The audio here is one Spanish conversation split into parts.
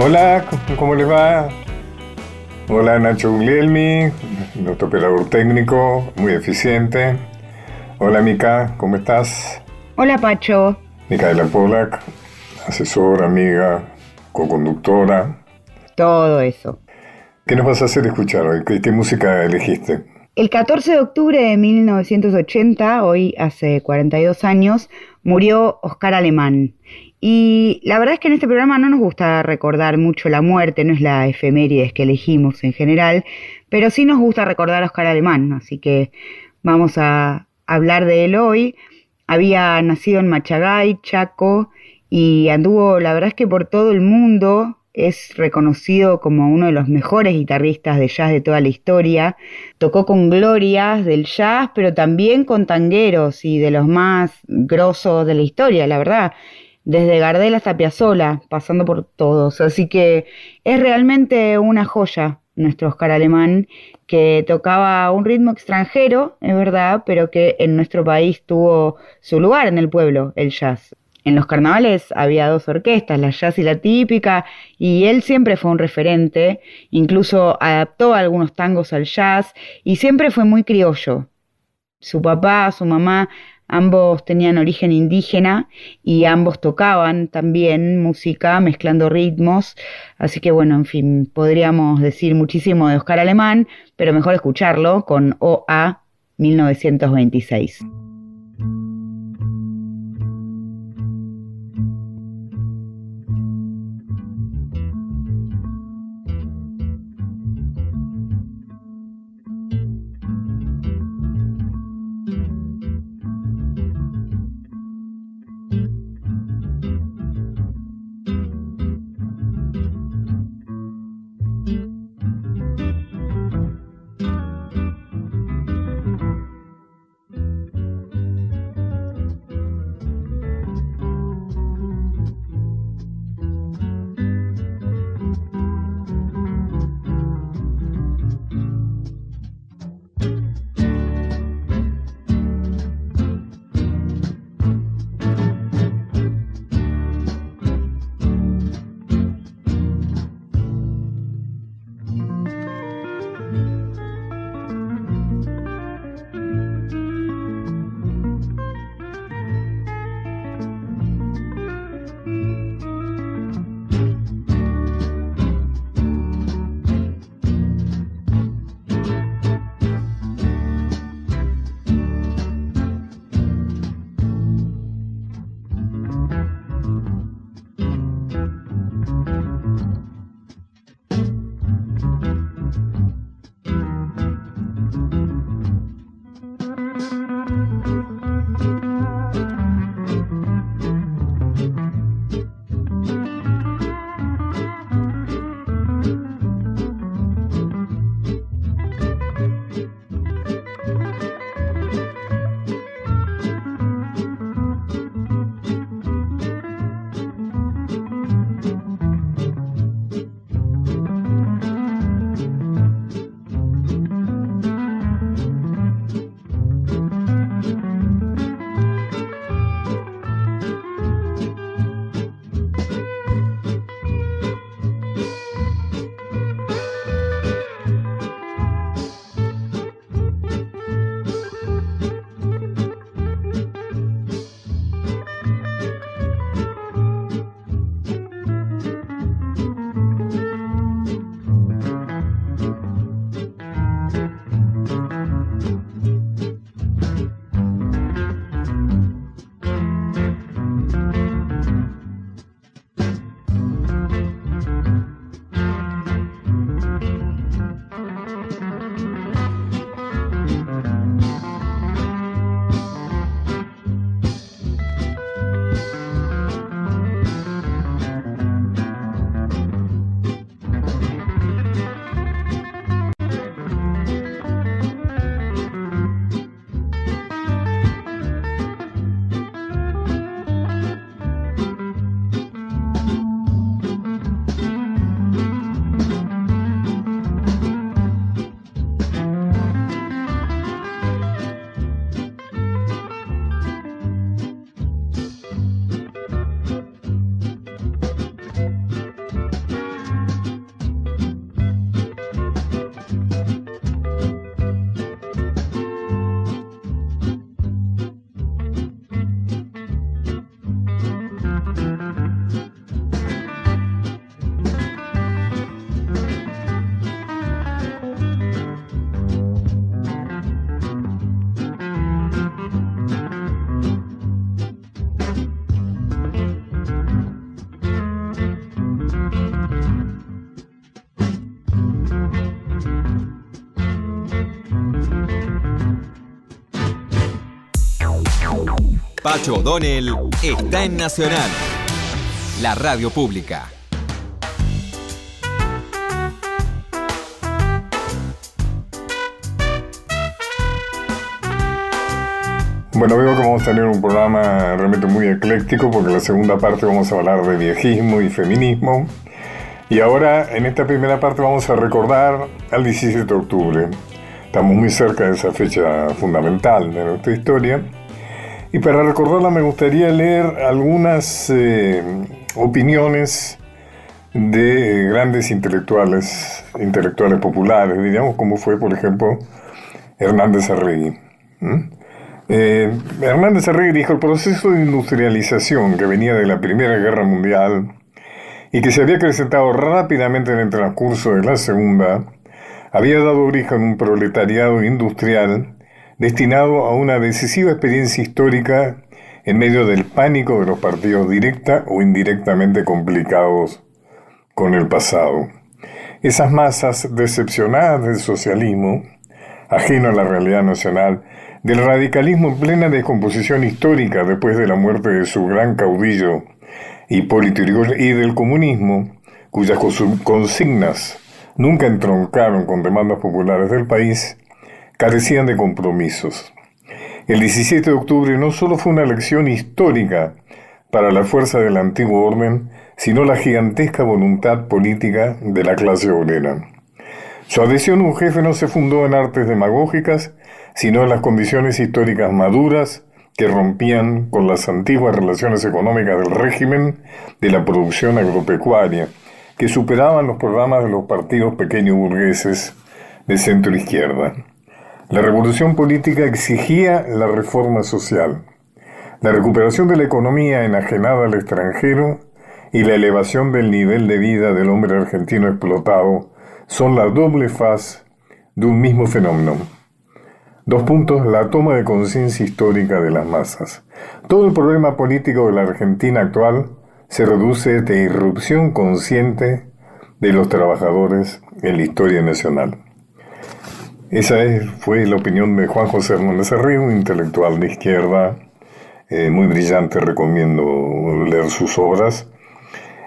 Hola, ¿cómo les va? Hola Nacho Guglielmi, nuestro operador técnico, muy eficiente. Hola Mica, ¿cómo estás? Hola Pacho. Micaela Polak, asesora, amiga, co-conductora. Todo eso. ¿Qué nos vas a hacer escuchar hoy? ¿Qué, música elegiste? El 14 de octubre de 1980, hoy hace 42 años, murió Oscar Alemán. Y la verdad es que en este programa no nos gusta recordar mucho la muerte, no es la efemérides que elegimos en general, pero sí nos gusta recordar a Oscar Alemán, así que vamos a hablar de él hoy. Había nacido en Machagay, Chaco, y anduvo, la verdad es que por todo el mundo, es reconocido como uno de los mejores guitarristas de jazz de toda la historia. Tocó con glorias del jazz, pero también con tangueros y de los más grosos de la historia, la verdad desde Gardel hasta Piazzolla, pasando por todos. Así que es realmente una joya nuestro Oscar Alemán, que tocaba un ritmo extranjero, es verdad, pero que en nuestro país tuvo su lugar en el pueblo, el jazz. En los carnavales había dos orquestas, la jazz y la típica, y él siempre fue un referente, incluso adaptó algunos tangos al jazz y siempre fue muy criollo. Su papá, su mamá Ambos tenían origen indígena y ambos tocaban también música mezclando ritmos. Así que bueno, en fin, podríamos decir muchísimo de Oscar Alemán, pero mejor escucharlo con OA 1926. Pacho O'Donnell está en Nacional, la radio pública. Bueno, veo que vamos a tener un programa realmente muy ecléctico porque en la segunda parte vamos a hablar de viejismo y feminismo. Y ahora, en esta primera parte, vamos a recordar al 17 de octubre. Estamos muy cerca de esa fecha fundamental de nuestra historia. Y para recordarla me gustaría leer algunas eh, opiniones de grandes intelectuales, intelectuales populares, diríamos, como fue, por ejemplo, Hernández Arregui. Eh, Hernández Arregui dijo, el proceso de industrialización que venía de la Primera Guerra Mundial y que se había acrecentado rápidamente en el transcurso de la Segunda, había dado origen a un proletariado industrial destinado a una decisiva experiencia histórica en medio del pánico de los partidos directa o indirectamente complicados con el pasado. Esas masas decepcionadas del socialismo, ajeno a la realidad nacional, del radicalismo en plena descomposición histórica después de la muerte de su gran caudillo Hipólito Yrigoyen y del comunismo, cuyas consignas nunca entroncaron con demandas populares del país, carecían de compromisos. El 17 de octubre no solo fue una elección histórica para la fuerza del antiguo orden, sino la gigantesca voluntad política de la clase obrera. Su adhesión a un jefe no se fundó en artes demagógicas, sino en las condiciones históricas maduras que rompían con las antiguas relaciones económicas del régimen de la producción agropecuaria, que superaban los programas de los partidos pequeños burgueses de centro izquierda. La revolución política exigía la reforma social, la recuperación de la economía enajenada al extranjero y la elevación del nivel de vida del hombre argentino explotado son la doble faz de un mismo fenómeno. Dos puntos, la toma de conciencia histórica de las masas. Todo el problema político de la Argentina actual se reduce de irrupción consciente de los trabajadores en la historia nacional. Esa fue la opinión de Juan José Hernández Arriba, un intelectual de izquierda eh, muy brillante, recomiendo leer sus obras.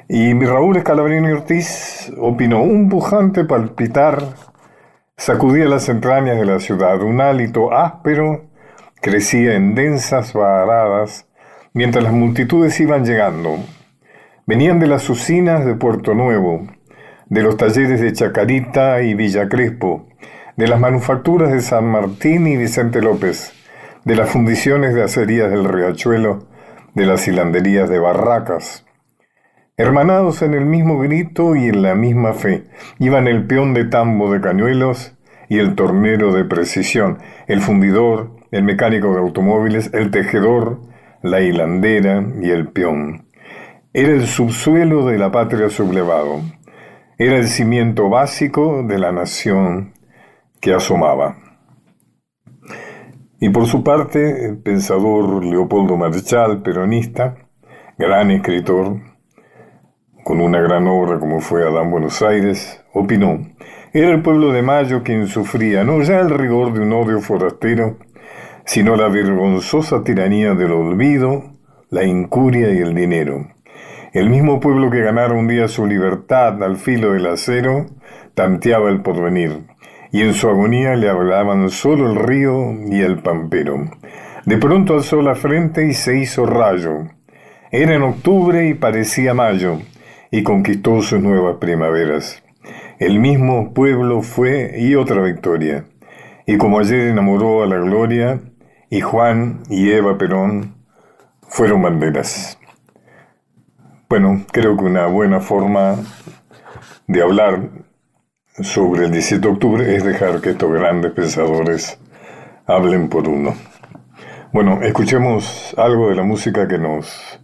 Y Raúl Escalabrini Ortiz opinó, un pujante palpitar Sacudía las entrañas de la ciudad, un hálito áspero crecía en densas varadas mientras las multitudes iban llegando. Venían de las usinas de Puerto Nuevo, de los talleres de Chacarita y Villa Crespo, de las manufacturas de San Martín y Vicente López, de las fundiciones de acerías del Riachuelo, de las hilanderías de Barracas. Hermanados en el mismo grito y en la misma fe, iban el peón de tambo de cañuelos y el tornero de precisión, el fundidor, el mecánico de automóviles, el tejedor, la hilandera y el peón. Era el subsuelo de la patria sublevado. Era el cimiento básico de la nación que asomaba. Y por su parte, el pensador Leopoldo Marchal, peronista, gran escritor, con una gran obra como fue Adán Buenos Aires, opinó, era el pueblo de Mayo quien sufría no ya el rigor de un odio forastero, sino la vergonzosa tiranía del olvido, la incuria y el dinero. El mismo pueblo que ganara un día su libertad al filo del acero, tanteaba el porvenir, y en su agonía le hablaban solo el río y el pampero. De pronto alzó la frente y se hizo rayo. Era en octubre y parecía mayo, y conquistó sus nuevas primaveras. El mismo pueblo fue y otra victoria. Y como ayer enamoró a la gloria, y Juan y Eva Perón fueron banderas. Bueno, creo que una buena forma de hablar sobre el 17 de octubre es dejar que estos grandes pensadores hablen por uno. Bueno, escuchemos algo de la música que nos,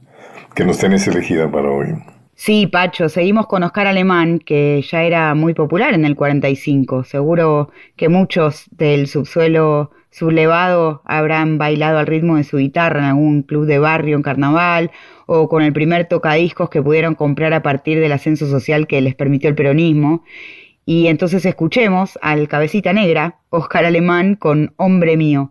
que nos tenés elegida para hoy. Sí, Pacho, seguimos con Oscar Alemán, que ya era muy popular en el 45. Seguro que muchos del subsuelo sublevado habrán bailado al ritmo de su guitarra en algún club de barrio en carnaval o con el primer tocadiscos que pudieron comprar a partir del ascenso social que les permitió el peronismo. Y entonces escuchemos al cabecita negra, Oscar Alemán, con Hombre mío.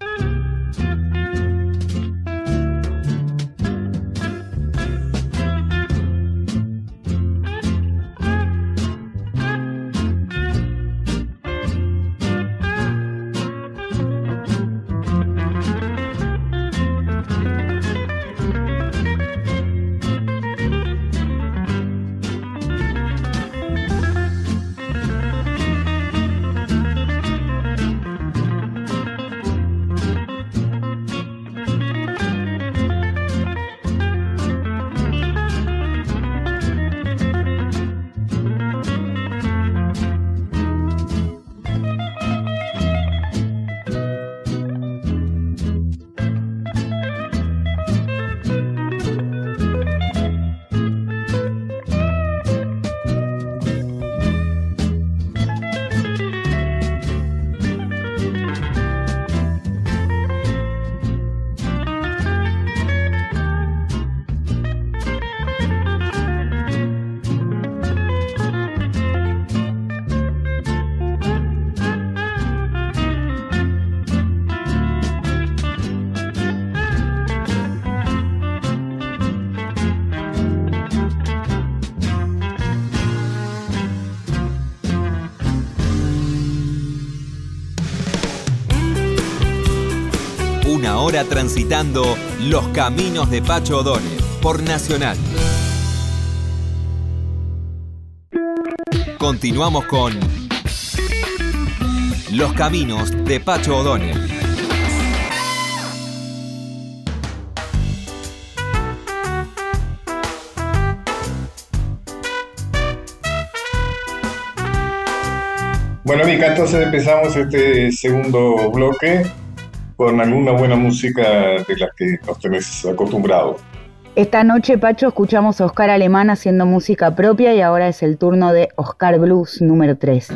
Transitando los caminos de Pacho O'Donnell por Nacional. Continuamos con Los caminos de Pacho O'Donnell. Bueno, Mica, entonces empezamos este segundo bloque con alguna buena música de la que nos tenés acostumbrados. Esta noche, Pacho, escuchamos a Oscar Alemán haciendo música propia y ahora es el turno de Oscar Blues número 3.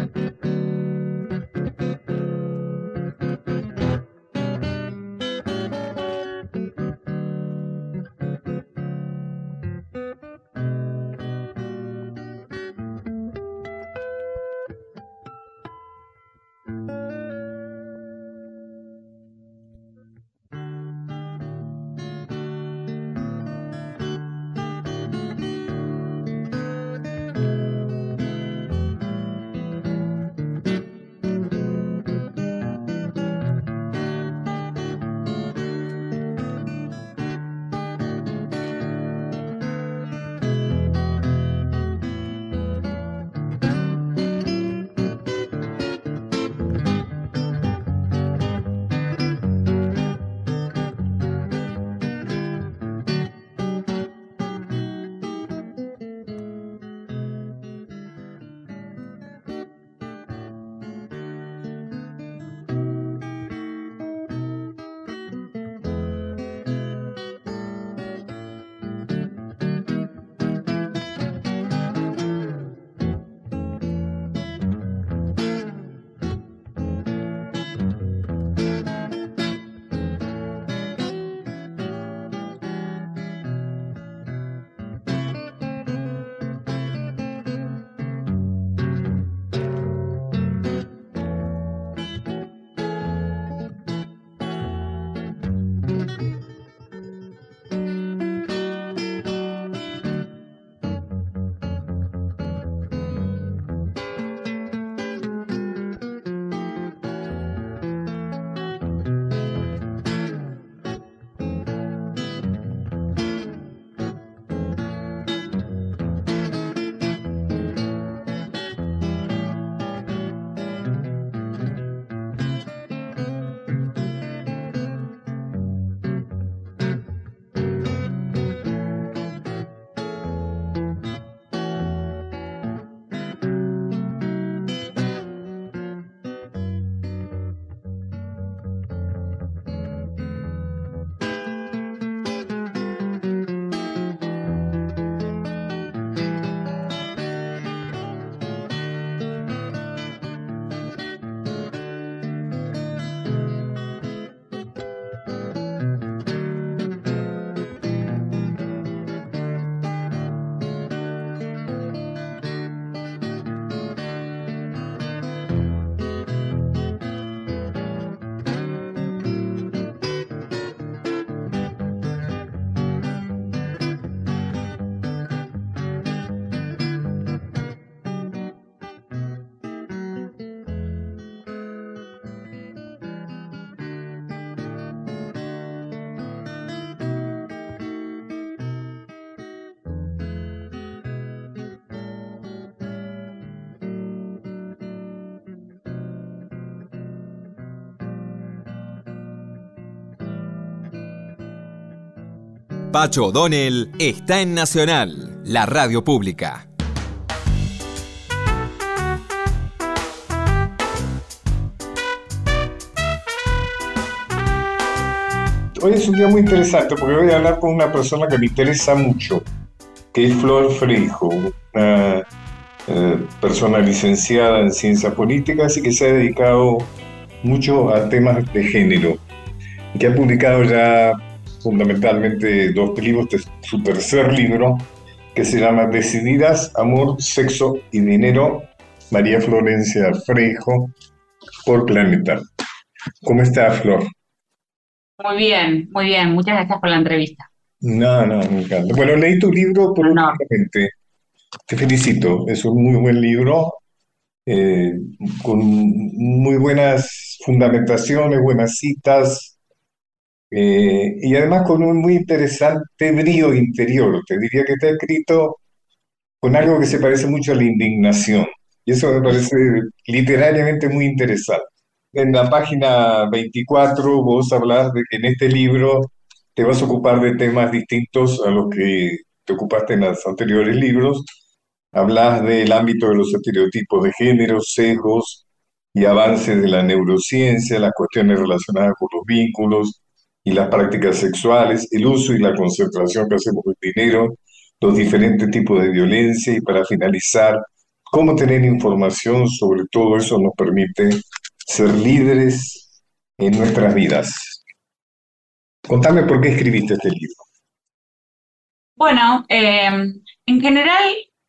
Pacho O'Donnell está en Nacional, la radio pública. Hoy es un día muy interesante porque voy a hablar con una persona que me interesa mucho, que es Flor Freijo, una eh, persona licenciada en ciencias políticas y que se ha dedicado mucho a temas de género, que ha publicado ya fundamentalmente dos libros, su tercer libro, que se llama Decididas, Amor, Sexo y Dinero, María Florencia Freijo, por Planeta. ¿Cómo está, Flor? Muy bien, muy bien. Muchas gracias por la entrevista. No, no, me encanta. Bueno, leí tu libro por no. Te felicito, es un muy buen libro, eh, con muy buenas fundamentaciones, buenas citas, eh, y además con un muy interesante brío interior. Te diría que está escrito con algo que se parece mucho a la indignación. Y eso me parece literariamente muy interesante. En la página 24 vos hablas de que en este libro te vas a ocupar de temas distintos a los que te ocupaste en los anteriores libros. Hablas del ámbito de los estereotipos de género, sesgos y avances de la neurociencia, las cuestiones relacionadas con los vínculos y las prácticas sexuales, el uso y la concentración que hacemos del dinero, los diferentes tipos de violencia y para finalizar, cómo tener información sobre todo eso nos permite ser líderes en nuestras vidas. Contame por qué escribiste este libro. Bueno, eh, en general,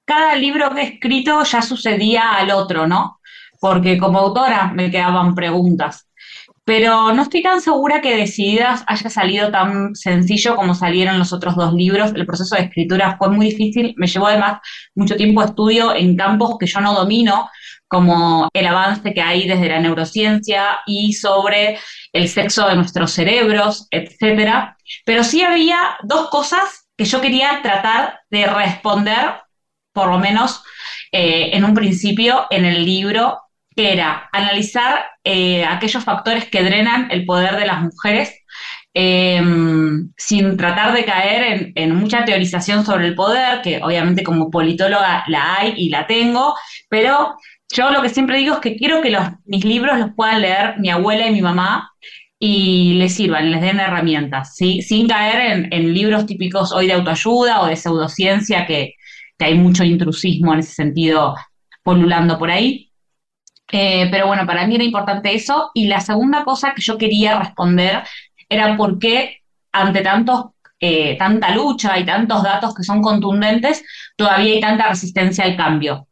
cada libro que he escrito ya sucedía al otro, ¿no? Porque como autora me quedaban preguntas pero no estoy tan segura que Decididas haya salido tan sencillo como salieron los otros dos libros. El proceso de escritura fue muy difícil, me llevó además mucho tiempo estudio en campos que yo no domino, como el avance que hay desde la neurociencia y sobre el sexo de nuestros cerebros, etc. Pero sí había dos cosas que yo quería tratar de responder, por lo menos eh, en un principio, en el libro era analizar eh, aquellos factores que drenan el poder de las mujeres, em, sin tratar de caer en, mucha teorización sobre el poder, que obviamente como politóloga la hay y la tengo, pero yo lo que siempre digo es que quiero que los, mis libros los puedan leer mi abuela y mi mamá y les sirvan, les den herramientas, sin caer en, libros típicos hoy de autoayuda o de pseudociencia, que, que hay mucho intrusismo en ese sentido polulando por ahí. Eh, pero bueno, para mí era importante eso. Y la segunda cosa que yo quería responder era por qué ante tantos, eh, tanta lucha y tantos datos que son contundentes, todavía hay tanta resistencia al cambio.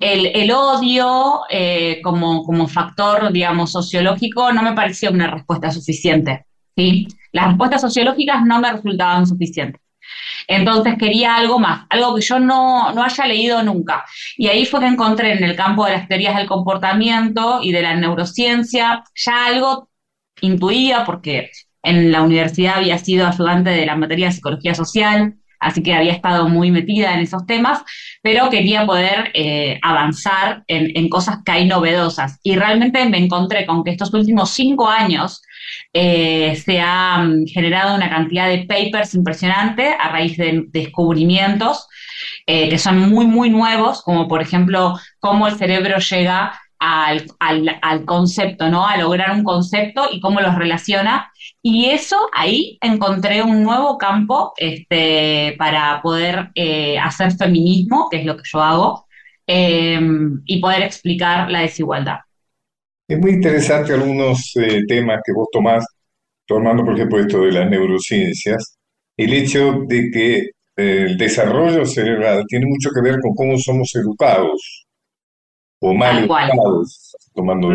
El, odio eh, como, como factor, digamos, sociológico no me parecía una respuesta suficiente. ¿sí? Las respuestas sociológicas no me resultaban suficientes. Entonces quería algo más, algo que yo no, haya leído nunca. Y ahí fue que encontré en el campo de las teorías del comportamiento y de la neurociencia ya algo intuía, porque en la universidad había sido ayudante de la materia de psicología social, así que había estado muy metida en esos temas, pero quería poder eh, avanzar en, en, cosas que hay novedosas. Y realmente me encontré con que estos últimos cinco años eh, se ha mm, generado una cantidad de papers impresionante a raíz de descubrimientos eh, que son muy, muy nuevos, como por ejemplo cómo el cerebro llega al, concepto, ¿no? A lograr un concepto y cómo los relaciona. Y eso ahí encontré un nuevo campo este, para poder eh, hacer feminismo, que es lo que yo hago, y poder explicar la desigualdad. Es muy interesante algunos eh, temas que vos tomás, tomando por ejemplo esto de las neurociencias, el hecho de que eh, el desarrollo cerebral tiene mucho que ver con cómo somos educados o mal educados, tomando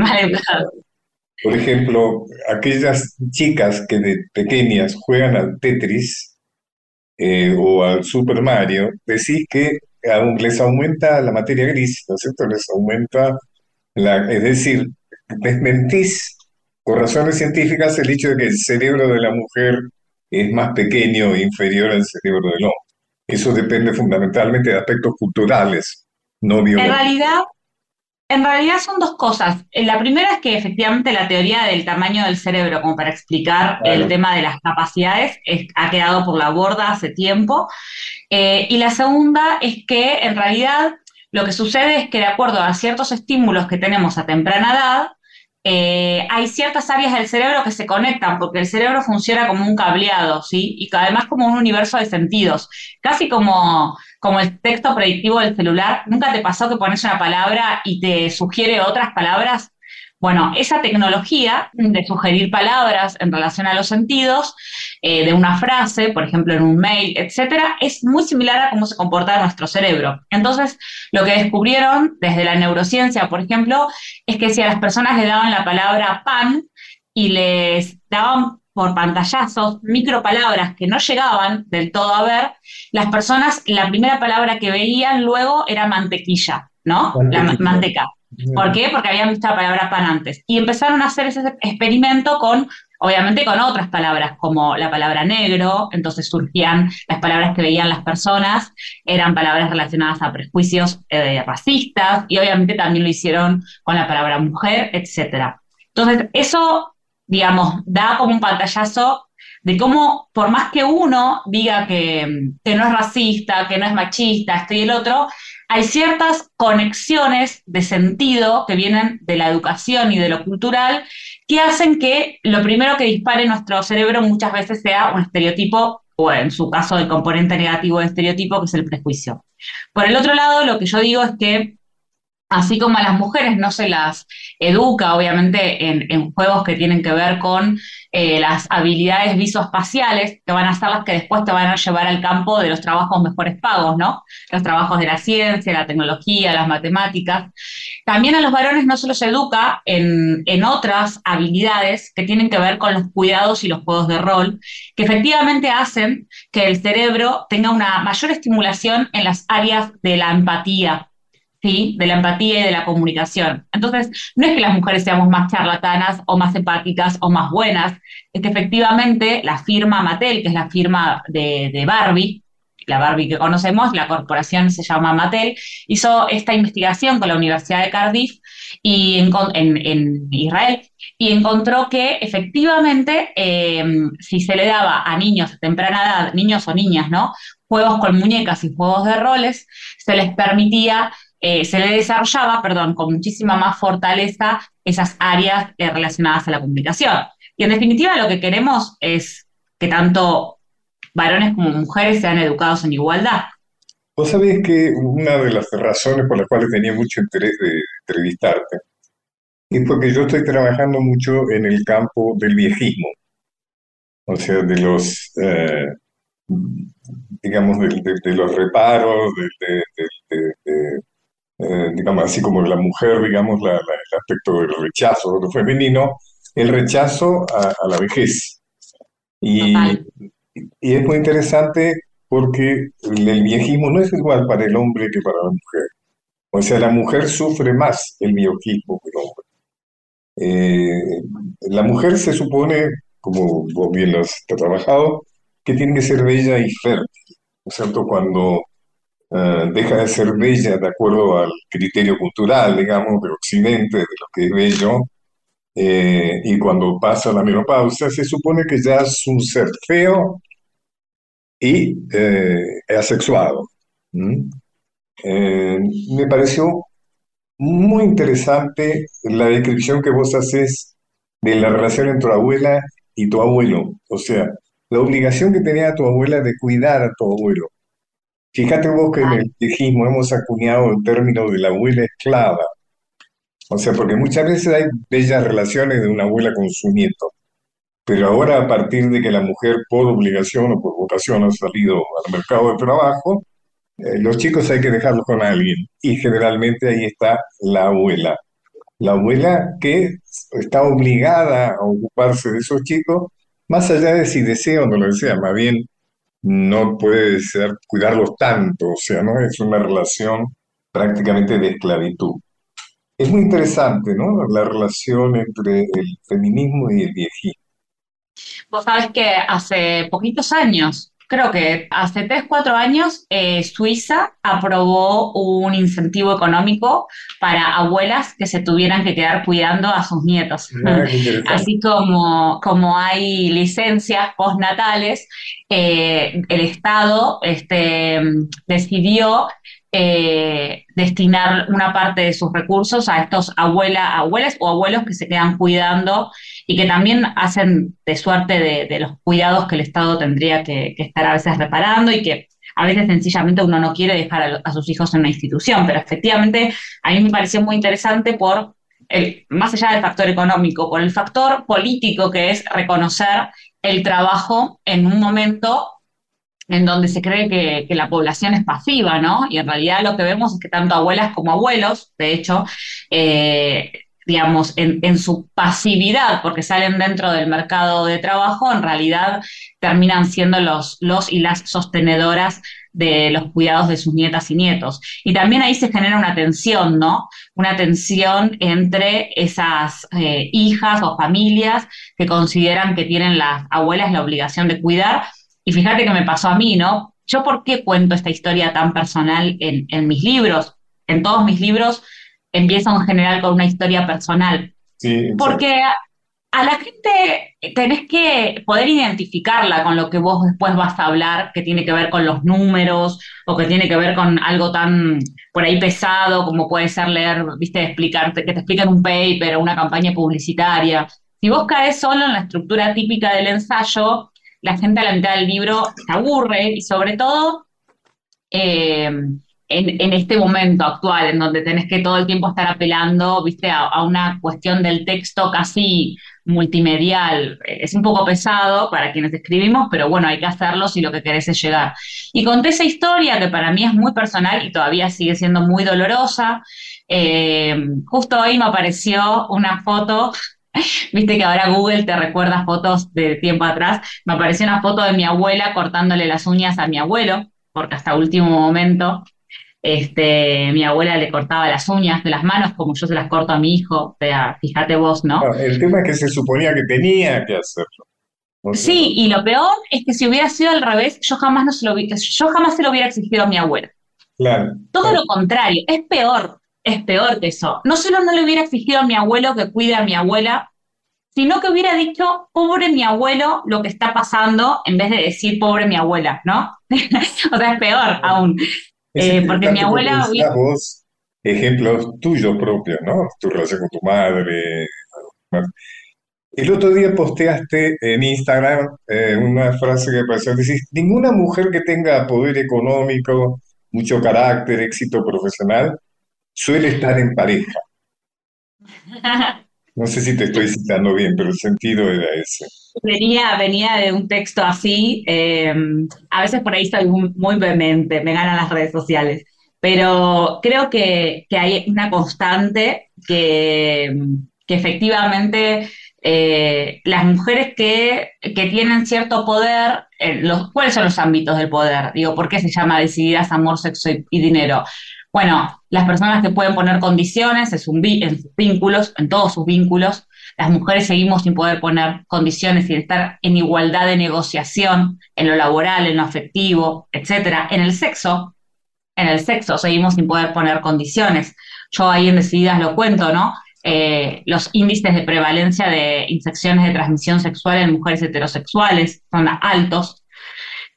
Por ejemplo, aquellas chicas que de pequeñas juegan al Tetris eh, o al Super Mario, decís que les aumenta la materia gris, ¿no es cierto? Les aumenta la, es decir, desmentís por razones científicas el hecho de que el cerebro de la mujer es más pequeño e inferior al cerebro del hombre. Eso depende fundamentalmente de aspectos culturales, no biológicos. En realidad, en realidad son dos cosas. Eh, la primera es que efectivamente la teoría del tamaño del cerebro, como para explicar el tema de las capacidades, ha quedado por la borda hace tiempo. Eh, y la segunda es que en realidad lo que sucede es que de acuerdo a ciertos estímulos que tenemos a temprana edad, eh, hay ciertas áreas del cerebro que se conectan, porque el cerebro funciona como un cableado, ¿sí? Y además como un universo de sentidos, casi como, como el texto predictivo del celular. ¿Nunca te pasó que pones una palabra y te sugiere otras palabras? Bueno, esa tecnología de sugerir palabras en relación a los sentidos eh, de una frase, por ejemplo en un mail, etcétera, es muy similar a cómo se comporta nuestro cerebro. Entonces, lo que descubrieron desde la neurociencia, por ejemplo, es que si a las personas le daban la palabra pan y les daban por pantallazos, micropalabras que no llegaban del todo a ver, las personas, la primera palabra que veían luego era mantequilla, ¿no? La manteca. ¿Por qué? Porque habían visto la palabra pan antes. Y empezaron a hacer ese experimento con obviamente con otras palabras como la palabra negro, entonces surgían las palabras que veían las personas, eran palabras relacionadas a prejuicios eh, racistas y obviamente también lo hicieron con la palabra mujer, etc. Entonces, eso, digamos, da como un pantallazo de cómo, por más que uno diga que, no es racista, que no es machista, esto y el otro, hay ciertas conexiones de sentido que vienen de la educación y de lo cultural que hacen que lo primero que dispare nuestro cerebro muchas veces sea un estereotipo o en su caso el componente negativo de estereotipo, que es el prejuicio. Por el otro lado, lo que yo digo es que así como a las mujeres no se las educa, obviamente, en, juegos que tienen que ver con eh, las habilidades visoespaciales, que van a ser las que después te van a llevar al campo de los trabajos mejores pagos, ¿no? Los trabajos de la ciencia, la tecnología, las matemáticas. También a los varones no se los educa en, en otras habilidades que tienen que ver con los cuidados y los juegos de rol, que efectivamente hacen que el cerebro tenga una mayor estimulación en las áreas de la empatía, de la empatía y de la comunicación. Entonces, no es que las mujeres seamos más charlatanas o más empáticas o más buenas, es que efectivamente la firma Mattel, que es la firma de, Barbie, la Barbie que conocemos, la corporación se llama Mattel, hizo esta investigación con la Universidad de Cardiff y en, Israel y encontró que efectivamente eh, si se le daba a niños a temprana edad, niños o niñas, ¿no? Juegos con muñecas y juegos de roles, se les permitía eh, se le desarrollaba, perdón, con muchísima más fortaleza esas áreas eh, relacionadas a la comunicación. Y en definitiva lo que queremos es que tanto varones como mujeres sean educados en igualdad. Vos sabés que una de las razones por las cuales tenía mucho interés de entrevistarte es porque yo estoy trabajando mucho en el campo del viejismo, o sea, de los, eh, digamos, de, los reparos, de, eh, digamos, así como la mujer, digamos, el aspecto del rechazo lo femenino, el rechazo a, la vejez. Y, y, es muy interesante porque el, viejismo no es igual para el hombre que para la mujer. O sea, la mujer sufre más el viejismo que el hombre. Eh, la mujer se supone, como vos bien lo has trabajado, que tiene que ser bella y fértil. ¿No es cierto? Cuando eh, deja de ser bella de acuerdo al criterio cultural, digamos, de Occidente, de lo que es bello, eh, y cuando pasa la menopausia se supone que ya es un ser feo y eh, asexuado. me pareció muy interesante la descripción que vos haces de la relación entre tu abuela y tu abuelo, o sea, la obligación que tenía tu abuela de cuidar a tu abuelo, Fíjate vos que en el viejismo hemos acuñado el término de la abuela esclava. O sea, porque muchas veces hay bellas relaciones de una abuela con su nieto. Pero ahora, a partir de que la mujer por obligación o por vocación ha salido al mercado de trabajo, eh, los chicos hay que dejarlos con alguien. Y generalmente ahí está la abuela. La abuela que está obligada a ocuparse de esos chicos, más allá de si desea o no lo desea, más bien no puede ser cuidarlos tanto, o sea, ¿no? Es una relación prácticamente de esclavitud. Es muy interesante, ¿no? La relación entre el feminismo y el viejismo. Vos sabés que hace poquitos años creo que hace 3, 4 años eh, Suiza aprobó un incentivo económico para abuelas que se tuvieran que quedar cuidando a sus nietos. Ah, Así como, como hay licencias postnatales, eh, el Estado este, decidió eh, destinar una parte de sus recursos a estos abuela, abuelas o abuelos que se quedan cuidando y que también hacen de suerte de, los cuidados que el Estado tendría que, estar a veces reparando y que a veces sencillamente uno no quiere dejar a, sus hijos en una institución, pero efectivamente a mí me pareció muy interesante por, el, más allá del factor económico, por el factor político que es reconocer el trabajo en un momento en donde se cree que, la población es pasiva, ¿no? Y en realidad lo que vemos es que tanto abuelas como abuelos, de hecho, eh, digamos, en, su pasividad, porque salen dentro del mercado de trabajo, en realidad terminan siendo los, los y las sostenedoras de los cuidados de sus nietas y nietos. Y también ahí se genera una tensión, ¿no? Una tensión entre esas eh, hijas o familias que consideran que tienen las abuelas la obligación de cuidar. Y fíjate que me pasó a mí, ¿no? Yo por qué cuento esta historia tan personal en, en mis libros. En todos mis libros empiezo en general con una historia personal. Sí, porque a la gente tenés que poder identificarla con lo que vos después vas a hablar, que tiene que ver con los números o que tiene que ver con algo tan por ahí pesado como puede ser leer, viste, explicarte, que te expliquen un paper o una campaña publicitaria. Si vos caes solo en la estructura típica del ensayo, la gente a la mitad del libro se aburre y sobre todo eh, en, este momento actual, en donde tenés que todo el tiempo estar apelando, viste, a, una cuestión del texto casi multimedial. Es un poco pesado para quienes escribimos, pero bueno, hay que hacerlo si lo que querés es llegar. Y conté esa historia que para mí es muy personal y todavía sigue siendo muy dolorosa. Eh, justo hoy me apareció una foto Viste que ahora Google te recuerda fotos de tiempo atrás. Me apareció una foto de mi abuela cortándole las uñas a mi abuelo, porque hasta último momento este, mi abuela le cortaba las uñas de las manos como yo se las corto a mi hijo. O sea, fíjate vos, ¿no? el tema es que se suponía que tenía que hacerlo. sí, y lo peor es que si hubiera sido al revés, yo jamás, no se lo, yo jamás se lo hubiera exigido a mi abuela. Claro. Todo lo contrario, es peor, es peor que eso. No solo no le hubiera exigido a mi abuelo que cuide a mi abuela, sino que hubiera dicho, pobre mi abuelo, lo que está pasando, en vez de decir, pobre mi abuela, ¿no? o sea, es peor aún. Eh, porque mi abuela... Vos ejemplos tuyos propios, ¿no? Tu relación con tu madre. El otro día posteaste en Instagram eh, una frase que me pareció, decís, ninguna mujer que tenga poder económico, mucho carácter, éxito profesional, suele estar en pareja. No sé si te estoy citando bien, pero el sentido era ese. Venía, venía de un texto así, em, a veces por ahí soy muy, vehemente, me ganan las redes sociales, pero creo que, hay una constante que, efectivamente eh, las mujeres que, tienen cierto poder, los, ¿cuáles son los ámbitos del poder? Digo, ¿por qué se llama decididas amor, sexo y dinero? Bueno, las personas que pueden poner condiciones en sus, vínculos, en todos sus vínculos, las mujeres seguimos sin poder poner condiciones y estar en igualdad de negociación en lo laboral, en lo afectivo, etcétera. En el sexo, en el sexo seguimos sin poder poner condiciones. Yo ahí en Decididas lo cuento, ¿no? Eh, los índices de prevalencia de infecciones de transmisión sexual en mujeres heterosexuales son altos.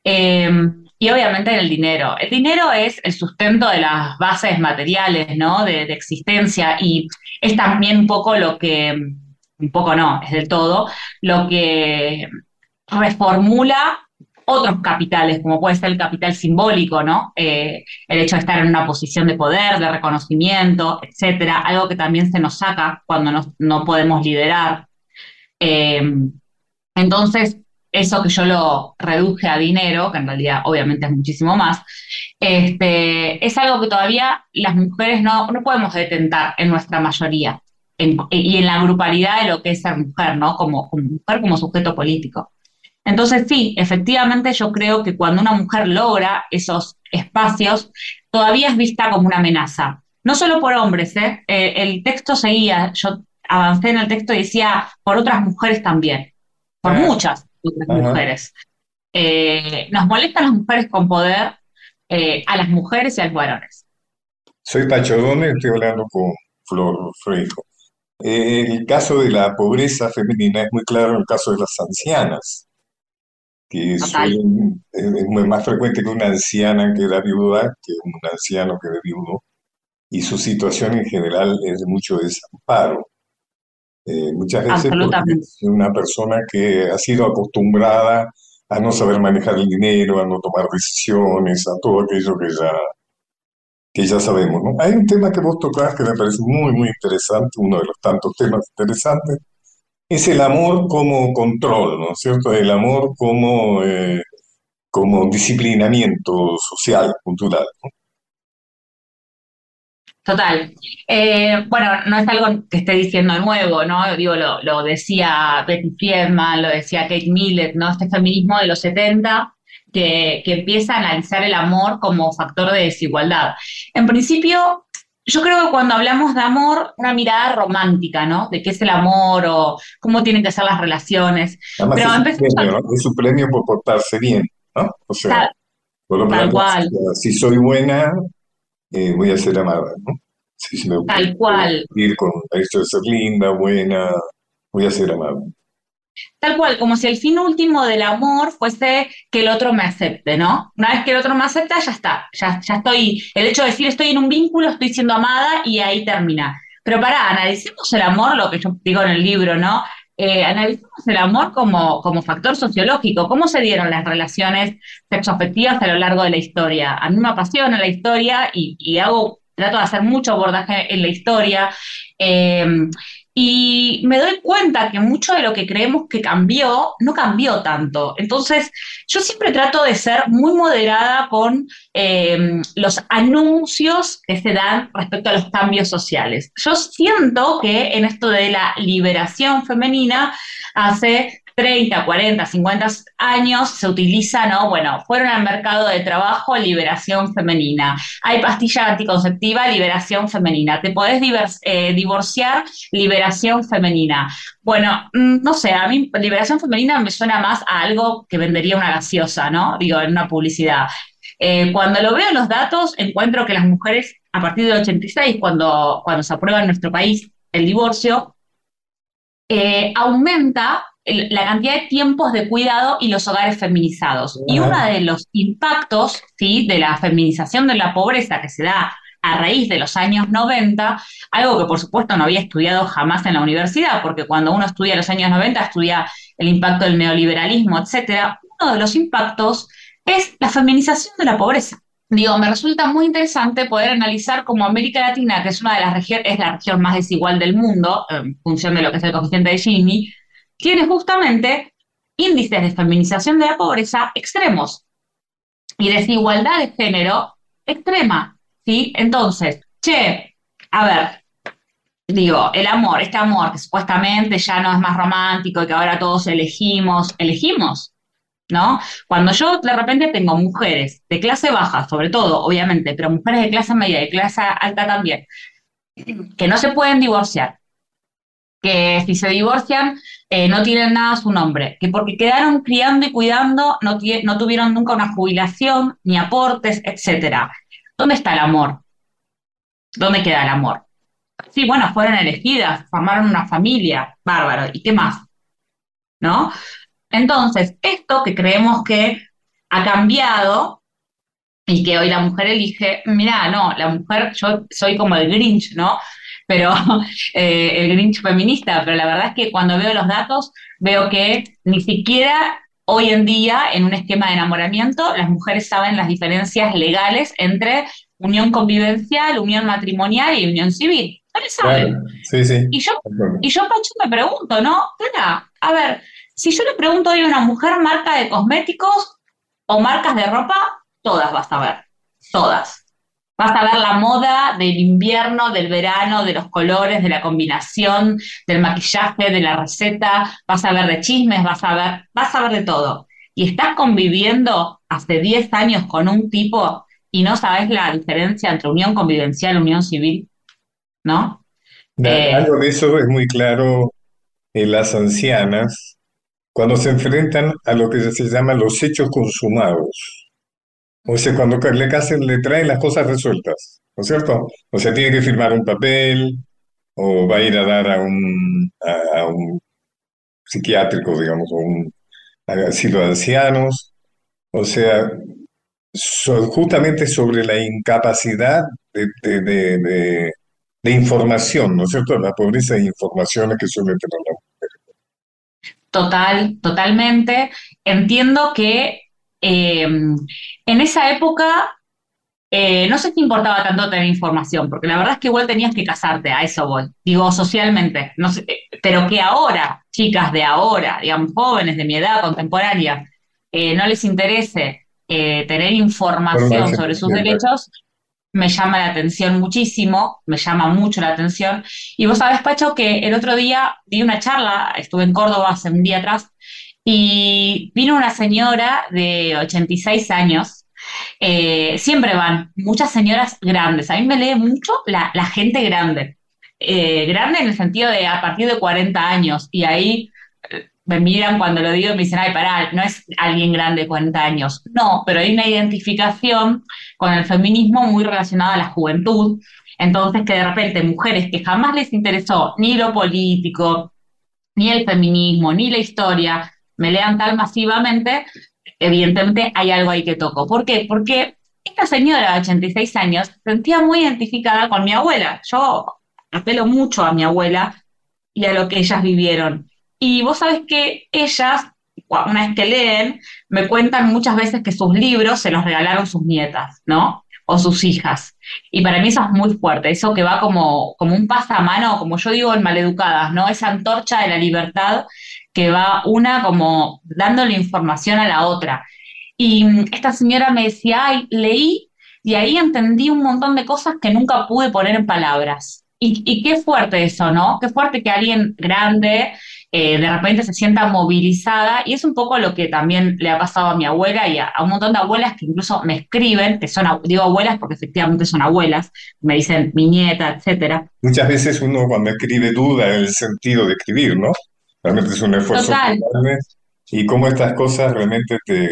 Eh, y obviamente el dinero. El dinero es el sustento de las bases materiales, ¿no? De, existencia y es también un poco lo que, un poco no, es del todo, lo que reformula otros capitales, como puede ser el capital simbólico, ¿no? Eh, el hecho de estar en una posición de poder, de reconocimiento, etcétera, algo que también se nos saca cuando no podemos liderar. Eh, entonces, eso que yo lo reduje a dinero, que en realidad obviamente es muchísimo más, este, es algo que todavía las mujeres no, no podemos detentar en nuestra mayoría y en la grupalidad de lo que es ser mujer, ¿no? Como, como, mujer como sujeto político. Entonces sí, efectivamente yo creo que cuando una mujer logra esos espacios, todavía es vista como una amenaza. No solo por hombres, ¿eh? eh el texto seguía, yo avancé en el texto y decía por otras mujeres también, por muchas otras mujeres. Eh, nos molestan las mujeres con poder, eh, a las mujeres y a los varones. Soy Pacho Dome, estoy hablando con Flor Freijo. Eh, el caso de la pobreza femenina es muy claro en el caso de las ancianas, que es más frecuente que una anciana que da viuda que un anciano que da viudo, y su situación en general es de mucho desamparo. Eh, muchas veces es una persona que ha sido acostumbrada a no saber manejar el dinero, a no tomar decisiones, a todo aquello que ya, que ya sabemos. ¿no? Hay un tema que vos tocás que me parece muy, muy interesante, uno de los tantos temas interesantes, es el amor como control, ¿no es cierto? El amor como, eh, como disciplinamiento social, cultural. ¿no? Total. Eh, bueno, no es algo que esté diciendo nuevo, ¿no? Digo, lo, decía Betty Friedman, lo decía Kate Millett, ¿no? Este feminismo de los 70, que, que empieza a analizar el amor como factor de desigualdad. En principio, yo creo que cuando hablamos de amor, una mirada romántica, ¿no? De qué es el amor o cómo tienen que ser las relaciones. Además, Pero es, un premio, a- ¿no? Es un premio por portarse bien, ¿no? O sea, Tal- por lo tal cual. si soy buena, eh, voy a ser amada, ¿no? Si si me Tal cual. ir con hecho de ser linda, buena, voy a ser amada. Tal cual, como si el fin último del amor fuese que el otro me acepte, ¿no? Una vez que el otro me acepta, ya está, ya, ya estoy, el hecho de decir estoy en un vínculo, estoy siendo amada y ahí termina. Pero pará, analicemos el amor, lo que yo digo en el libro, ¿no? Eh, analicemos el amor como, como factor sociológico, cómo se dieron las relaciones sexoafectivas a lo largo de la historia. A mí me apasiona la historia y, y hago, trato de hacer mucho abordaje en la historia. Eh, y me doy cuenta que mucho de lo que creemos que cambió, no cambió tanto. Entonces, yo siempre trato de ser muy moderada con eh, los anuncios que se dan respecto a los cambios sociales. Yo siento que en esto de la liberación femenina, hace 30, 40, 50 años se utiliza, ¿no? Bueno, fueron al mercado de trabajo, liberación femenina. Hay pastilla anticonceptiva, liberación femenina. Te podés eh, divorciar, liberación femenina. Bueno, mm, no sé, a mí liberación femenina me suena más a algo que vendería una gaseosa, ¿no? Digo, en una publicidad. Eh, cuando lo veo en los datos, encuentro que las mujeres, a partir del 86, cuando, cuando se aprueba en nuestro país el divorcio, eh, aumenta el- la cantidad de tiempos de cuidado y los hogares feminizados. Y uno de los impactos ¿sí? de la feminización de la pobreza que se da a raíz de los años 90, algo que por supuesto no había estudiado jamás en la universidad, porque cuando uno estudia los años 90 estudia el impacto del neoliberalismo, etcétera, uno de los impactos es la feminización de la pobreza. Digo, me resulta muy interesante poder analizar cómo América Latina, que es una de las regiones, es la región más desigual del mundo, en función de lo que es el coeficiente de Gini, tiene justamente índices de feminización de la pobreza extremos y desigualdad de género extrema, ¿sí? Entonces, che, a ver, digo, el amor, este amor que supuestamente ya no es más romántico y que ahora todos elegimos, elegimos, ¿no? Cuando yo de repente tengo mujeres de clase baja, sobre todo, obviamente, pero mujeres de clase media y clase alta también, que no se pueden divorciar, que si se divorcian eh, no tienen nada a su nombre, que porque quedaron criando y cuidando no, no tuvieron nunca una jubilación, ni aportes, etcétera. ¿Dónde está el amor? ¿Dónde queda el amor? Sí, bueno, fueron elegidas, formaron una familia, bárbaro, ¿y qué más? ¿No? Entonces, esto que creemos que ha cambiado y que hoy la mujer elige, mira, no, la mujer, yo soy como el Grinch, ¿no? Pero eh, el Grinch feminista, pero la verdad es que cuando veo los datos, veo que ni siquiera hoy en día, en un esquema de enamoramiento, las mujeres saben las diferencias legales entre unión convivencial, unión matrimonial y unión civil. No le saben. Claro, sí, sí. Y yo y yo, Pacho, me pregunto, ¿no? Espera, a ver, si yo le pregunto hoy a una mujer marca de cosméticos o marcas de ropa, todas vas a ver, todas. Vas a ver la moda del invierno, del verano, de los colores, de la combinación, del maquillaje, de la receta, vas a ver de chismes, vas a ver, vas a ver de todo. Y estás conviviendo hace 10 años con un tipo y no sabes la diferencia entre unión convivencial, unión civil, ¿no? Eh, Algo de eso es muy claro en las ancianas cuando se enfrentan a lo que se llama los hechos consumados. O sea, cuando ca- le, casen, le traen las cosas resueltas, ¿no es cierto? O sea, tiene que firmar un papel o va a ir a dar a un, a, un psiquiátrico, digamos, o un asilo de ancianos. O sea, so- justamente sobre la incapacidad de, de, información, ¿no es cierto? La pobreza de informaciones que suele tener la Total, totalmente. Entiendo que eh, en esa época eh, no sé si importaba tanto tener información, porque la verdad es que igual tenías que casarte, a eso voy. Digo, socialmente, no sé, eh, pero que ahora, chicas de ahora, digamos, jóvenes de mi edad contemporánea, eh, no les interese tener información sobre sus derechos, me llama la atención muchísimo, me llama mucho la atención. Y vos sabés, Pacho, que el otro día di una charla, estuve en Córdoba hace un día atrás, y vino una señora de 86 años. Eh, siempre van muchas señoras grandes. A mí me lee mucho la, gente grande. Eh, grande en el sentido de a partir de 40 años. Y ahí eh, me miran cuando lo digo y me dicen, ay, pará, no es alguien grande de 40 años. No, pero hay una identificación con el feminismo muy relacionada a la juventud. Entonces, que de repente mujeres que jamás les interesó ni lo político, ni el feminismo, ni la historia, me lean tal masivamente, evidentemente hay algo ahí que toco. ¿Por qué? Porque esta señora de 86 años sentía muy identificada con mi abuela. Yo apelo mucho a mi abuela y a lo que ellas vivieron. Y vos sabés que ellas, una vez que leen, me cuentan muchas veces que sus libros se los regalaron sus nietas, ¿no? O sus hijas. Y para mí eso es muy fuerte, eso que va como, como un pasamano, como yo digo en Maleducadas, ¿no? Esa antorcha de la libertad que va una como dándole información a la otra. Y esta señora me decía, ay, leí y ahí entendí un montón de cosas que nunca pude poner en palabras. Y, qué fuerte eso, ¿no? Qué fuerte que alguien grande eh, de repente se sienta movilizada y es un poco lo que también le ha pasado a mi abuela y a, un montón de abuelas que incluso me escriben, que son, digo abuelas porque efectivamente son abuelas, me dicen mi nieta, etcétera. Muchas veces uno cuando escribe duda en el sentido de escribir, ¿no? Realmente es un esfuerzo Total. y cómo estas cosas realmente te,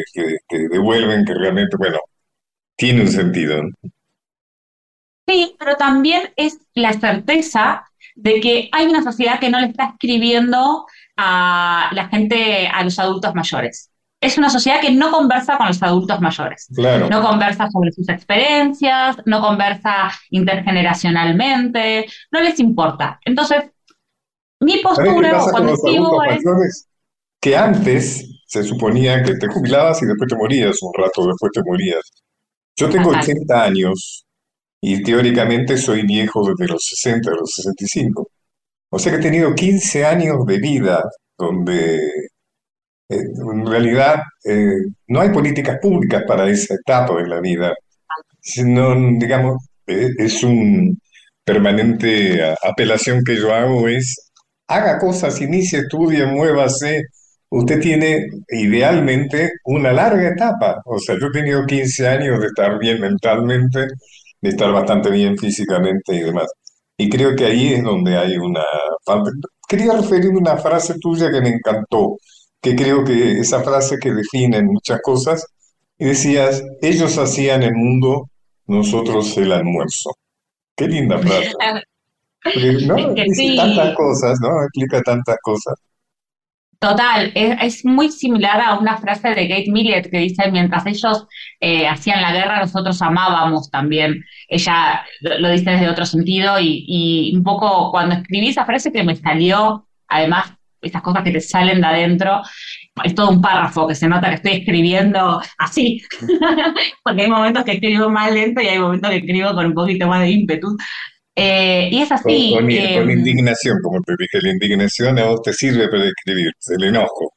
te, devuelven que realmente, bueno, tiene un sentido. Sí, pero también es la certeza de que hay una sociedad que no le está escribiendo a la gente, a los adultos mayores. Es una sociedad que no conversa con los adultos mayores. No conversa sobre sus experiencias, no conversa intergeneracionalmente, no les importa. Entonces, mi postura cuando escribo es... Que antes se suponía que te jubilabas y después te morías, un rato después te morías. Yo tengo 80 años y teóricamente soy viejo desde los 60, los 65. O sea que he tenido 15 años de vida donde eh, en realidad eh, no hay políticas públicas para esa etapa de la vida, sino, digamos, eh, es un permanente apelación que yo hago es, haga cosas, inicie, estudie, muévase. Usted tiene idealmente una larga etapa. O sea, yo he tenido 15 años de estar bien mentalmente, de estar bastante bien físicamente y demás. Y creo que ahí es donde hay una Quería referirme a una frase tuya que me encantó, que creo que esa frase que define muchas cosas, y decías, ellos hacían el mundo, nosotros el almuerzo. Qué linda frase. ¿no? Dice tantas cosas, ¿no? Explica tantas cosas. Total, es, muy similar a una frase de Kate Millett que dice, mientras ellos eh, hacían la guerra, nosotros amábamos también. Ella lo, dice desde otro sentido y, un poco cuando escribí esa frase que me salió, además, esas cosas que te salen de adentro, es todo un párrafo que se nota que estoy escribiendo así, porque hay momentos que escribo más lento y hay momentos que escribo con un poquito más de ímpetu, eh, y es así. Con, con, indignación, como te dije, la indignación a vos te sirve para escribir, el enojo.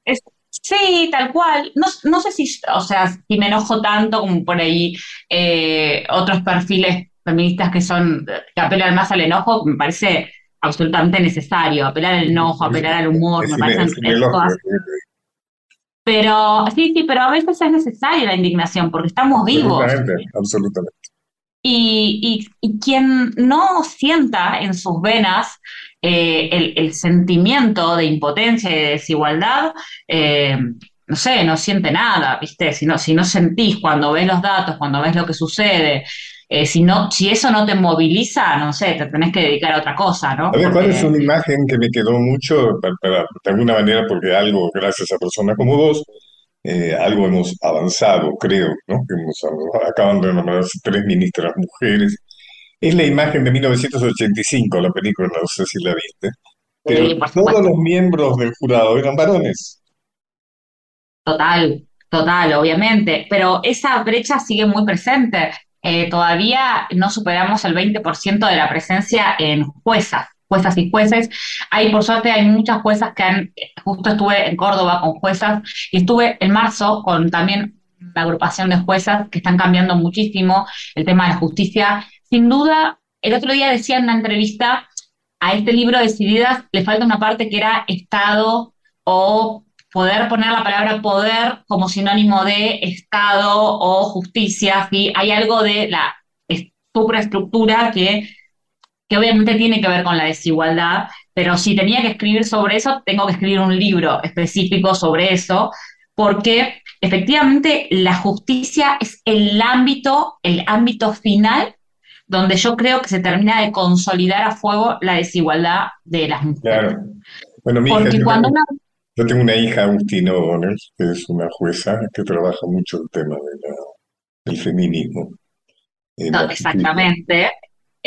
sí, tal cual. No, no, sé si, o sea, si me enojo tanto como por ahí eh, otros perfiles feministas que son, que apelan más al enojo, me parece absolutamente necesario. Apelar al enojo, apelar al humor, me parece Pero sí, sí, pero a veces es necesaria la indignación porque estamos vivos. Absolutamente, absolutamente. Y, quien no sienta en sus venas eh, el, sentimiento de impotencia y de desigualdad, eh, no sé, no siente nada, ¿viste? Si no, si no sentís cuando ves los datos, cuando ves lo que sucede, eh, si, no, si eso no te moviliza, no sé, te tenés que dedicar a otra cosa, ¿no? A ver, ¿cuál es una imagen que me quedó mucho, de alguna manera, porque algo, gracias a personas como vos, eh, algo hemos avanzado, creo, ¿no? Hemos, acaban de nombrarse tres ministras mujeres. Es la imagen de 1985, la película, no sé si la viste. Pero todos los miembros del jurado eran varones. Total, total, obviamente. Pero esa brecha sigue muy presente. Eh, todavía no superamos el 20% de la presencia en juezas juezas y jueces. Hay, por suerte, hay muchas juezas que han, justo estuve en Córdoba con juezas y estuve en marzo con también la agrupación de juezas que están cambiando muchísimo el tema de la justicia. Sin duda, el otro día decía en una entrevista, a este libro Decididas le falta una parte que era Estado o poder poner la palabra poder como sinónimo de Estado o justicia, ¿sí? hay algo de la superestructura que, que obviamente tiene que ver con la desigualdad, pero si tenía que escribir sobre eso, tengo que escribir un libro específico sobre eso, porque efectivamente la justicia es el ámbito, el ámbito final donde yo creo que se termina de consolidar a fuego la desigualdad de las mujeres. Claro. Bueno, mi hija, cuando yo tengo una hija, Agustina O'Donnell, que es una jueza que trabaja mucho el tema del feminismo. exactamente,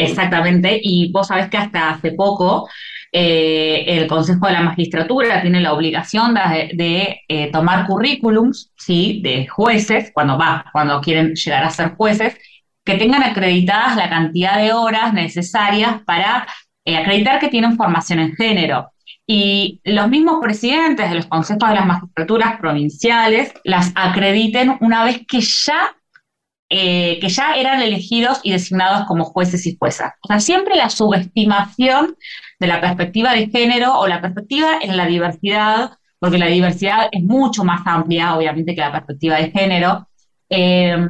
exactamente. Y vos sabés que hasta hace poco eh, el Consejo de la Magistratura tiene la obligación de, eh, tomar currículums, ¿sí? De jueces, cuando va, cuando quieren llegar a ser jueces, que tengan acreditadas la cantidad de horas necesarias para eh, acreditar que tienen formación en género. Y los mismos presidentes de los consejos de las magistraturas provinciales las acrediten una vez que ya, eh, que ya eran elegidos y designados como jueces y juezas. O sea, siempre la subestimación de la perspectiva de género o la perspectiva en la diversidad, porque la diversidad es mucho más amplia, obviamente, que la perspectiva de género. Eh,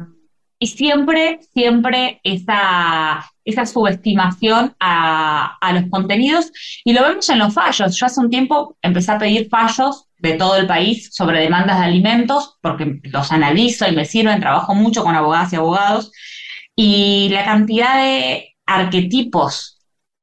y siempre, siempre esa, esa subestimación a, los contenidos y lo vemos en los fallos. Yo hace un tiempo empecé a pedir fallos de todo el país sobre demandas de alimentos porque los analizo y me sirven, trabajo mucho con abogadas y abogados y la cantidad de arquetipos,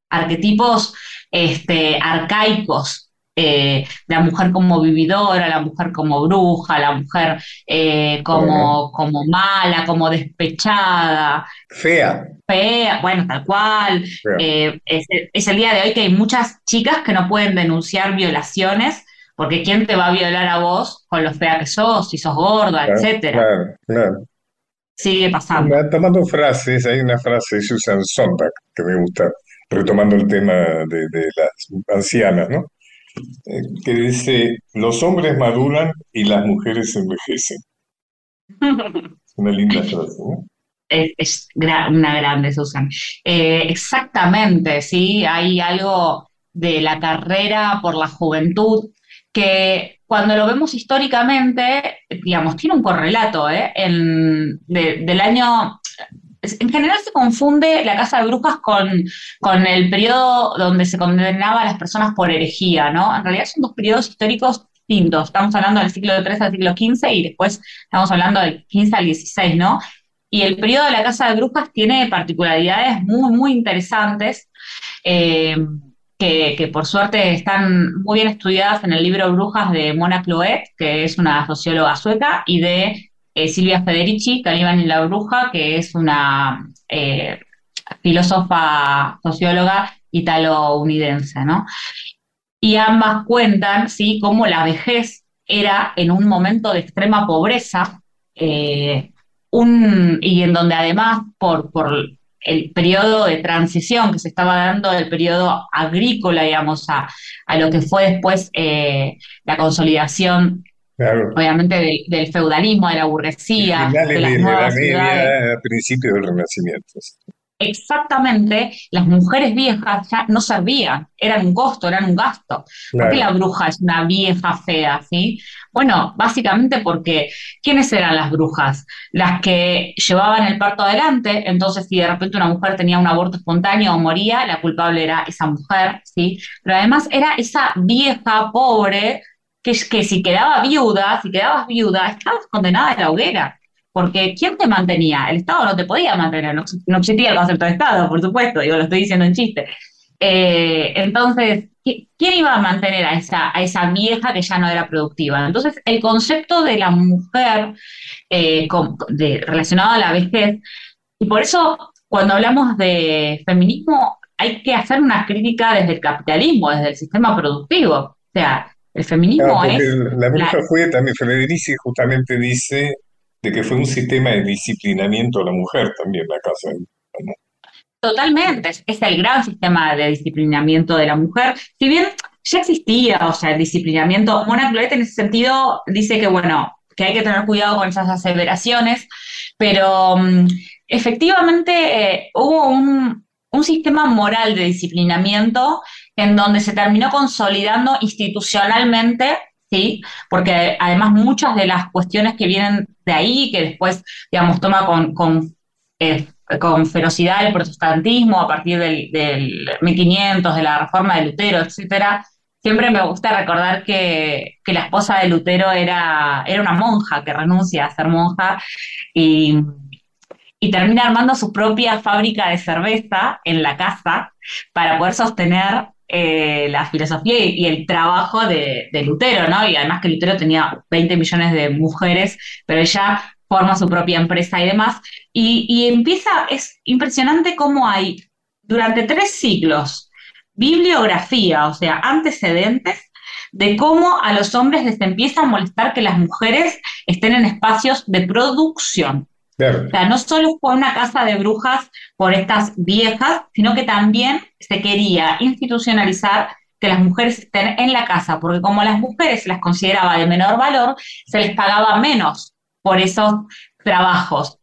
arquetipos este, arcaicos eh, la mujer como vividora, la mujer como bruja, la mujer eh, como, como mala, como despechada. Fea. Fea, bueno, tal cual. Eh, es, el día de hoy que hay muchas chicas que no pueden denunciar violaciones porque ¿quién te va a violar a vos con lo fea que sos, si sos gorda, etcétera? Claro, claro. Sigue pasando. Tomando frases, hay una frase de Susan Sontag que me gusta, retomando el tema de, de las ancianas, ¿no? Eh, que dice, los hombres maduran y las mujeres envejecen. Una linda frase, ¿no? Es, una grande, Susan. Eh, exactamente, sí, hay algo de la carrera por la juventud que cuando lo vemos históricamente, digamos, tiene un correlato, ¿eh? del año en general se confunde la Casa de Brujas con, con el periodo donde se condenaba a las personas por herejía, ¿no? En realidad son dos periodos históricos distintos. Estamos hablando del siglo III al siglo XV y después estamos hablando del XV al XVI, ¿no? Y el periodo de la Casa de Brujas tiene particularidades muy, muy interesantes. Eh, que, por suerte están muy bien estudiadas en el libro Brujas de Mona Cloet, que es una socióloga sueca, y de eh, Silvia Federici, Calibán y la Bruja, que es una eh, filósofa, socióloga italo-unidense, ¿no? Y ambas cuentan, ¿sí?, cómo la vejez era en un momento de extrema pobreza, eh, y en donde además por el periodo de transición que se estaba dando del periodo agrícola, digamos, a, a lo que fue después la consolidación Obviamente del, feudalismo, de la burguesía. de, la Edad Media a principios del Renacimiento. Exactamente, las mujeres viejas ya no servían, eran un costo, eran un gasto. ¿Por qué la bruja es una vieja fea? ¿sí? Bueno, básicamente porque ¿quiénes eran las brujas? Las que llevaban el parto adelante, entonces si de repente una mujer tenía un aborto espontáneo o moría, la culpable era esa mujer, ¿sí? Pero además era esa vieja pobre que, que si quedaba viuda, si quedabas viuda, estabas condenada a la hoguera. Porque ¿quién te mantenía? El Estado no te podía mantener, no, existía el concepto de Estado, por supuesto, digo, lo estoy diciendo en chiste. Eh, entonces, ¿quién iba a mantener a esa, a esa vieja que ya no era productiva? Entonces, el concepto de la mujer eh, relacionado a la vejez, y por eso cuando hablamos de feminismo hay que hacer una crítica desde el capitalismo, desde el sistema productivo. O sea, el feminismo es... La bruja fue, también Federici justamente dice de que fue un sistema de disciplinamiento a la mujer también la casa. Totalmente, es el gran sistema de disciplinamiento de la mujer. Si bien ya existía, o sea, el disciplinamiento, Mona Cloet en ese sentido dice que, bueno, que hay que tener cuidado con esas aseveraciones, pero mm, efectivamente eh, hubo un, un sistema moral de disciplinamiento en donde se terminó consolidando institucionalmente ¿sí? Porque además muchas de las cuestiones que vienen de ahí, que después, digamos, toma con, con, eh, con ferocidad el protestantismo a partir del, del 1500, de la reforma de Lutero, etcétera, siempre me gusta recordar que, que, la esposa de Lutero era, era una monja que renuncia a ser monja y, y termina armando su propia fábrica de cerveza en la casa para poder sostener eh, la filosofía y, el trabajo de, Lutero, ¿no? Y además que Lutero tenía 20 millones de mujeres, pero ella forma su propia empresa y demás. Y, y empieza, es impresionante cómo hay durante tres siglos bibliografía, o sea, antecedentes de cómo a los hombres les empieza a molestar que las mujeres estén en espacios de producción. O sea, no solo fue una casa de brujas por estas viejas, sino que también se quería institucionalizar que las mujeres estén en la casa, porque como las mujeres se las consideraba de menor valor, se les pagaba menos por esos trabajos.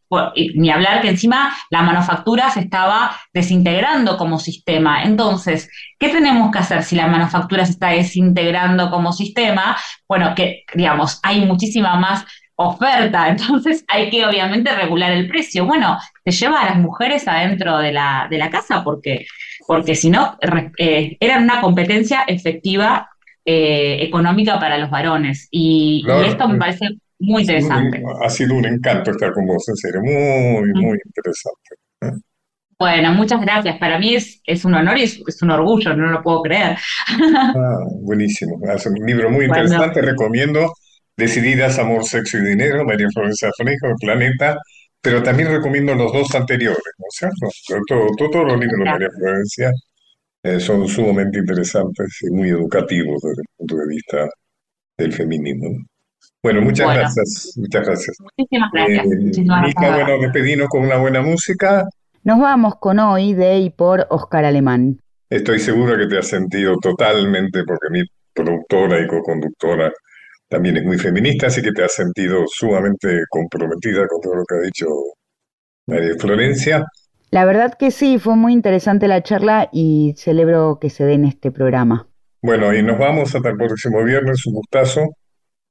Ni hablar que encima la manufactura se estaba desintegrando como sistema. Entonces, ¿qué tenemos que hacer si la manufactura se está desintegrando como sistema? Bueno, que digamos, hay muchísima más oferta, entonces hay que obviamente regular el precio. Bueno, te lleva a las mujeres adentro de la, de la casa porque, porque si no, eh, era una competencia efectiva eh, económica para los varones. Y, esto me parece muy interesante. Ha sido un encanto estar con vos, en serio, muy, muy interesante. ¿eh? Bueno, muchas gracias. Para mí es, es un honor y es, un orgullo, no lo puedo creer. Ah, buenísimo. Es un libro muy interesante, recomiendo Decididas, Amor, Sexo y Dinero, María Florencia Freijo, Planeta, pero también recomiendo los dos anteriores, ¿no es cierto? Todo, todos los libros de María Florencia eh, son sumamente interesantes y muy educativos desde el punto de vista del feminismo. Bueno, muchas gracias, muchas gracias. Muchísimas gracias. Eh, muchísimas Mica, bueno, despedimos con una buena música. Nos vamos con Hoy de y por Oscar Alemán. Estoy seguro que te has sentido totalmente, porque mi productora y co-conductora también es muy feminista, así que te has sentido sumamente comprometida con todo lo que ha dicho María Florencia. La verdad que sí, fue muy interesante la charla y celebro que se dé en este programa. Bueno, y nos vamos hasta el próximo viernes, un gustazo.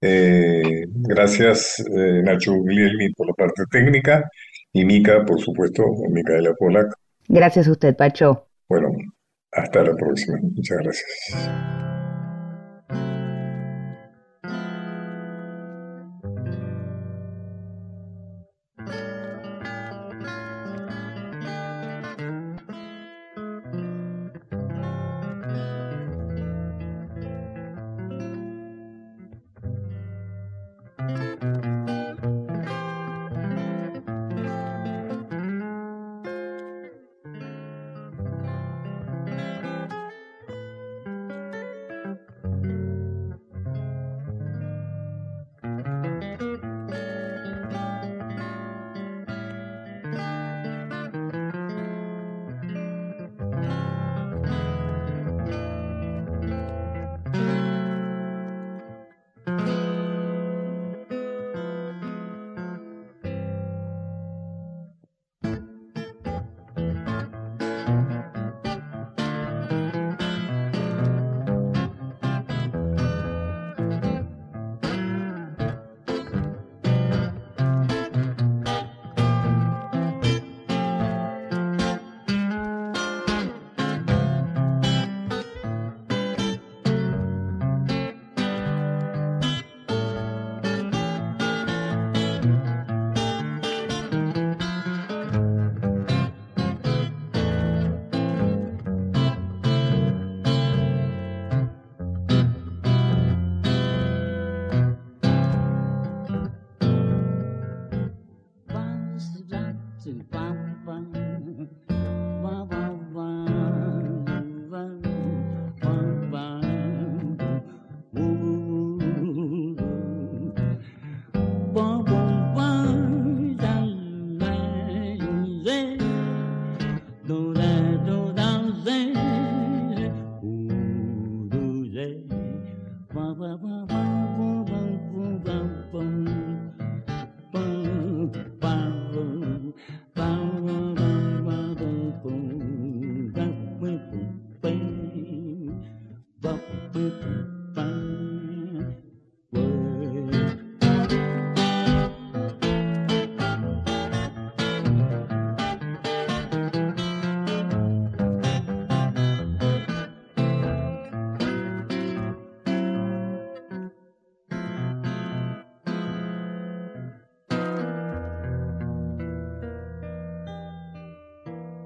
Eh, gracias eh, Nacho Guglielmi por la parte técnica y Mica, por supuesto, Micaela Polak. Gracias a usted, Pacho. Bueno, hasta la próxima. Muchas gracias.